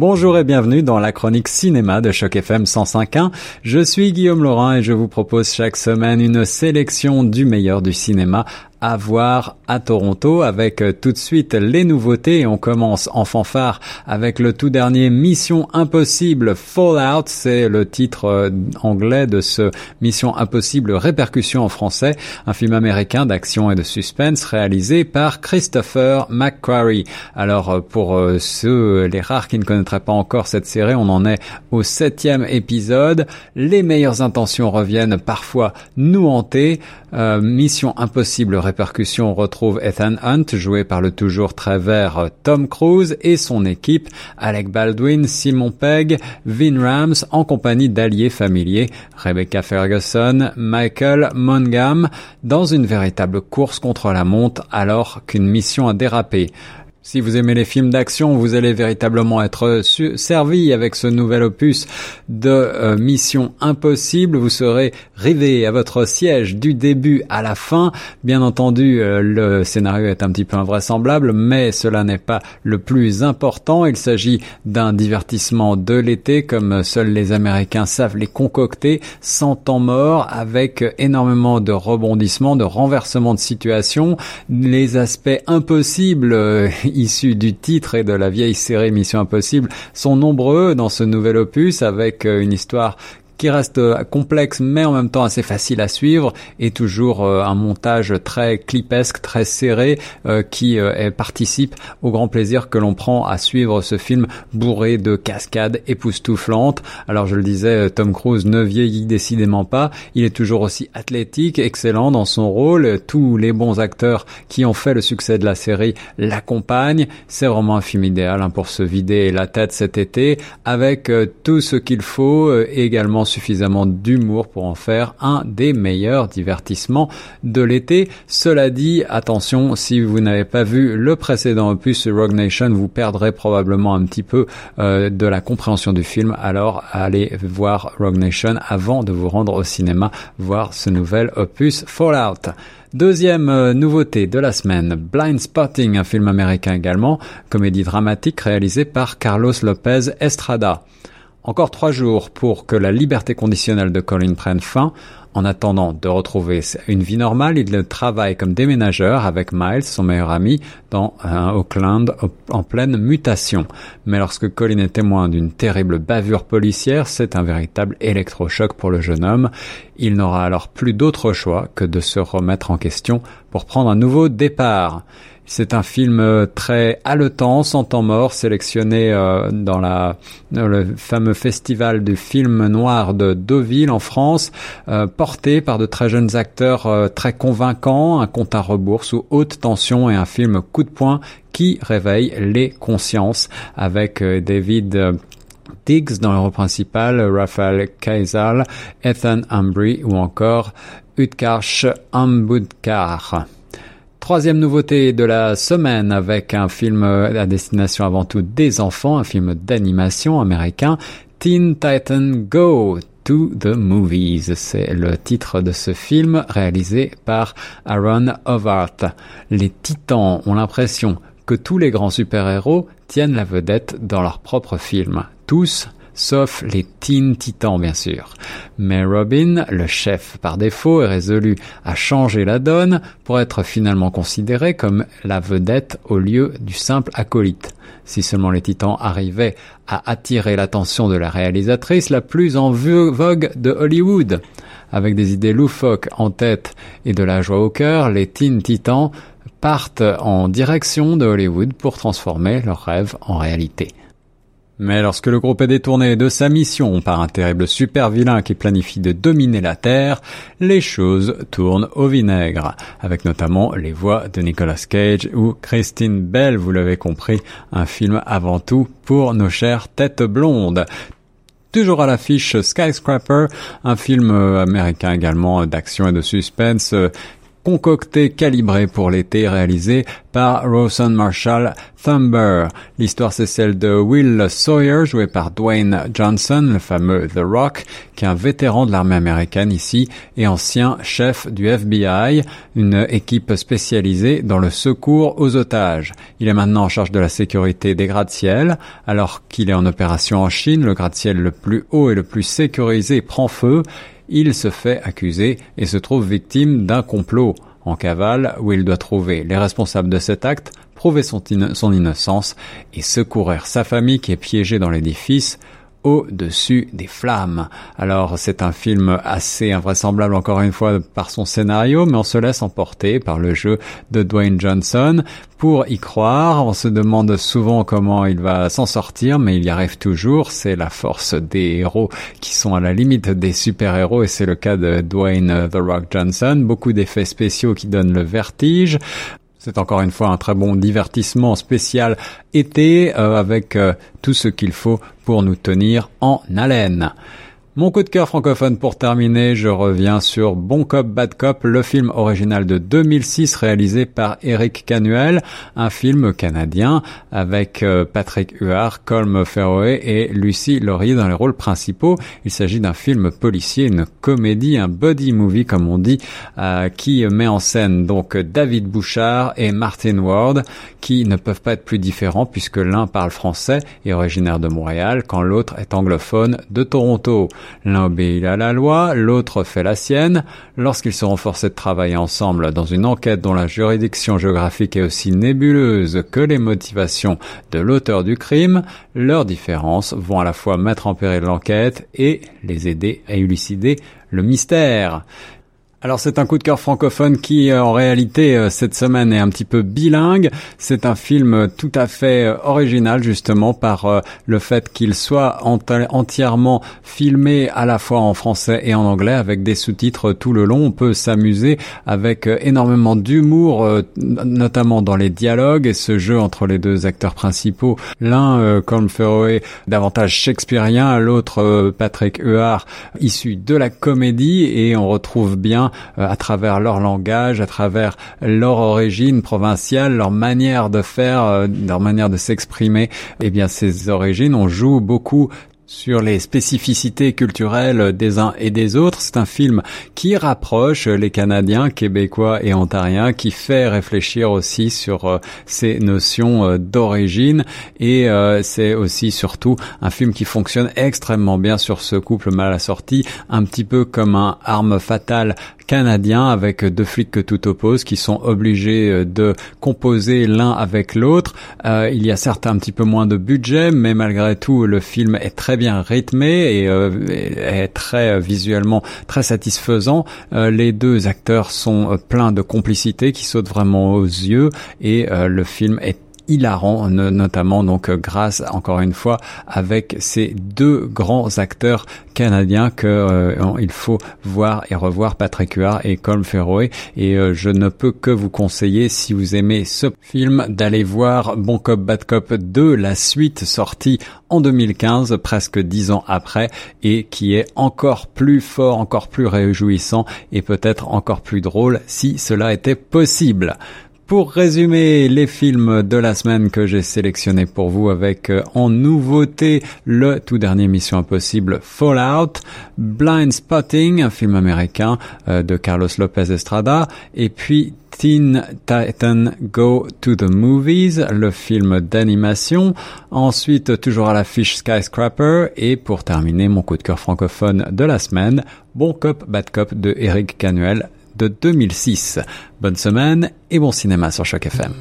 Bonjour et bienvenue dans la chronique cinéma de Choc FM 105.1. Je suis Guillaume Laurent et je vous propose chaque semaine une sélection du meilleur du cinéma à voir à Toronto avec euh, tout de suite les nouveautés. On commence en fanfare avec le tout dernier Mission Impossible Fallout. C'est le titre euh, anglais de ce Mission Impossible répercussion en français. Un film américain d'action et de suspense réalisé par Christopher McQuarrie. Alors euh, pour ceux, les rares qui ne connaîtraient pas encore cette série, on en est au septième épisode. Les meilleures intentions reviennent parfois nous hanter. Mission Impossible répercussions, on retrouve Ethan Hunt, joué par le toujours très vert Tom Cruise, et son équipe, Alec Baldwin, Simon Pegg, Vin Rams, en compagnie d'alliés familiers, Rebecca Ferguson, Michael Mongham, dans une véritable course contre la montre alors qu'une mission a dérapé. Si vous aimez les films d'action, vous allez véritablement être servi avec ce nouvel opus de euh, Mission Impossible. Vous serez rivé à votre siège du début à la fin. Bien entendu, euh, le scénario est un petit peu invraisemblable, mais cela n'est pas le plus important. Il s'agit d'un divertissement de l'été, comme seuls les Américains savent les concocter, sans temps mort, avec énormément de rebondissements, de renversements de situation, les aspects impossibles euh, issus du titre et de la vieille série Mission Impossible sont nombreux dans ce nouvel opus avec euh, une histoire qui reste euh, complexe mais en même temps assez facile à suivre et toujours euh, un montage très clipesque, très serré euh, qui participe au grand plaisir que l'on prend à suivre ce film bourré de cascades époustouflantes. Alors je le disais, Tom Cruise ne vieillit décidément pas, il est toujours aussi athlétique, excellent dans son rôle, tous les bons acteurs qui ont fait le succès de la série l'accompagnent. C'est vraiment un film idéal hein, pour se vider la tête cet été avec tout ce qu'il faut également suffisamment d'humour pour en faire un des meilleurs divertissements de l'été. Cela dit, attention, si vous n'avez pas vu le précédent opus Rogue Nation, vous perdrez probablement un petit peu euh, de la compréhension du film. Alors allez voir Rogue Nation avant de vous rendre au cinéma voir ce nouvel opus Fallout. Deuxième euh, nouveauté de la semaine, Blind Spotting, un film américain également, comédie dramatique réalisée par Carlos Lopez Estrada. Encore trois jours pour que la liberté conditionnelle de Colin prenne fin. En attendant de retrouver une vie normale, il travaille comme déménageur avec Miles, son meilleur ami, dans un Auckland en pleine mutation. Mais lorsque Colin est témoin d'une terrible bavure policière, c'est un véritable électrochoc pour le jeune homme. Il n'aura alors plus d'autre choix que de se remettre en question pour prendre un nouveau départ. C'est un film euh, très haletant, sans temps mort, sélectionné euh, dans, la, le fameux festival du film noir de Deauville en France, euh, porté par de très jeunes acteurs très convaincants, un compte à rebours sous haute tension et un film coup de poing qui réveille les consciences avec David Diggs dans le rôle principal, Raphaël Kaisal, Ethan Ambry ou encore Utkarsh Ambudkar. Troisième nouveauté de la semaine avec un film à destination avant tout des enfants, un film d'animation américain, Teen Titan Go to the Movies. C'est le titre de ce film réalisé par Aaron Howard. Les titans ont l'impression que tous les grands super-héros tiennent la vedette dans leur propre film. Tous sauf les Teen Titans bien sûr. Mais Robin, le chef par défaut, est résolu à changer la donne pour être finalement considéré comme la vedette au lieu du simple acolyte. Si seulement les Titans arrivaient à attirer l'attention de la réalisatrice la plus en vogue de Hollywood. Avec des idées loufoques en tête et de la joie au cœur, les Teen Titans partent en direction de Hollywood pour transformer leurs rêves en réalité. Mais lorsque le groupe est détourné de sa mission par un terrible super vilain qui planifie de dominer la Terre, les choses tournent au vinaigre, avec notamment les voix de Nicolas Cage ou Christine Bell, vous l'avez compris, un film avant tout pour nos chères têtes blondes. Toujours à l'affiche Skyscraper, un film américain également d'action et de suspense concocté, calibré pour l'été, réalisé par Rawson Marshall Thumber. L'histoire c'est celle de Will Sawyer, joué par Dwayne Johnson, le fameux The Rock, qui est un vétéran de l'armée américaine ici et ancien chef du FBI, une équipe spécialisée dans le secours aux otages. Il est maintenant en charge de la sécurité des gratte-ciel, alors qu'il est en opération en Chine, le gratte-ciel le plus haut et le plus sécurisé prend feu il se fait accuser et se trouve victime d'un complot. En cavale où il doit trouver les responsables de cet acte, prouver son, innocence et secourir sa famille qui est piégée dans l'édifice au-dessus des flammes. Alors c'est un film assez invraisemblable encore une fois par son scénario, mais on se laisse emporter par le jeu de Dwayne Johnson. Pour y croire, on se demande souvent comment il va s'en sortir, mais il y arrive toujours. C'est la force des héros qui sont à la limite des super-héros, et c'est le cas de Dwayne The Rock Johnson. Beaucoup d'effets spéciaux qui donnent le vertige. C'est encore une fois un très bon divertissement spécial été euh, avec euh, tout ce qu'il faut pour nous tenir en haleine. Mon coup de cœur francophone pour terminer, je reviens sur Bon Cop Bad Cop, le film original de 2006 réalisé par Eric Canuel, un film canadien avec euh, Patrick Huard, Colm Ferroé et Lucie Laurier dans les rôles principaux. Il s'agit d'un film policier, une comédie, un buddy movie comme on dit, euh, qui met en scène donc David Bouchard et Martin Ward, qui ne peuvent pas être plus différents puisque l'un parle français et originaire de Montréal, quand l'autre est anglophone de Toronto. L'un obéit à la loi, l'autre fait la sienne. Lorsqu'ils seront forcés de travailler ensemble dans une enquête dont la juridiction géographique est aussi nébuleuse que les motivations de l'auteur du crime, leurs différences vont à la fois mettre en péril l'enquête et les aider à élucider le mystère. Alors c'est un coup de cœur francophone qui euh, en réalité euh, cette semaine est un petit peu bilingue. C'est un film euh, tout à fait original justement par le fait qu'il soit entièrement filmé à la fois en français et en anglais avec des sous-titres tout le long. On peut s'amuser avec énormément d'humour notamment dans les dialogues et ce jeu entre les deux acteurs principaux. L'un comme Ferroé davantage shakespearien, l'autre Patrick Huard issu de la comédie et on retrouve bien euh, à travers leur langage, à travers leur origine provinciale, leur manière de faire, euh, leur manière de s'exprimer. Eh bien, ces origines, on joue beaucoup sur les spécificités culturelles des uns et des autres. C'est un film qui rapproche les Canadiens, Québécois et Ontariens, qui fait réfléchir aussi sur euh, ces notions d'origine et c'est aussi surtout un film qui fonctionne extrêmement bien sur ce couple mal assorti, un petit peu comme un arme fatale canadien avec deux flics que tout oppose qui sont obligés de composer l'un avec l'autre. il y a certes un petit peu moins de budget, mais malgré tout le film est très bien rythmé et euh, est très euh, visuellement très satisfaisant. Euh, les deux acteurs sont pleins de complicité qui sautent vraiment aux yeux et le film est hilarant, notamment donc grâce encore une fois avec ces deux grands acteurs canadiens que euh, faut voir et revoir Patrick Huard et Colm Ferroé et euh, je ne peux que vous conseiller si vous aimez ce film d'aller voir Bon Cop Bad Cop 2 la suite sortie en 2015 presque dix ans après et qui est encore plus fort encore plus réjouissant et peut-être encore plus drôle si cela était possible pour résumer les films de la semaine que j'ai sélectionnés pour vous avec euh, en nouveauté le tout dernier Mission Impossible Fallout, Blind Spotting, un film américain euh, de Carlos Lopez Estrada, et puis Teen Titan Go to the Movies, le film d'animation. Ensuite, toujours à la fiche Skyscraper. Et pour terminer, mon coup de cœur francophone de la semaine, Bon Cop, Bad Cop de Eric Canuel de 2006. Bonne semaine et bon cinéma sur Choc FM.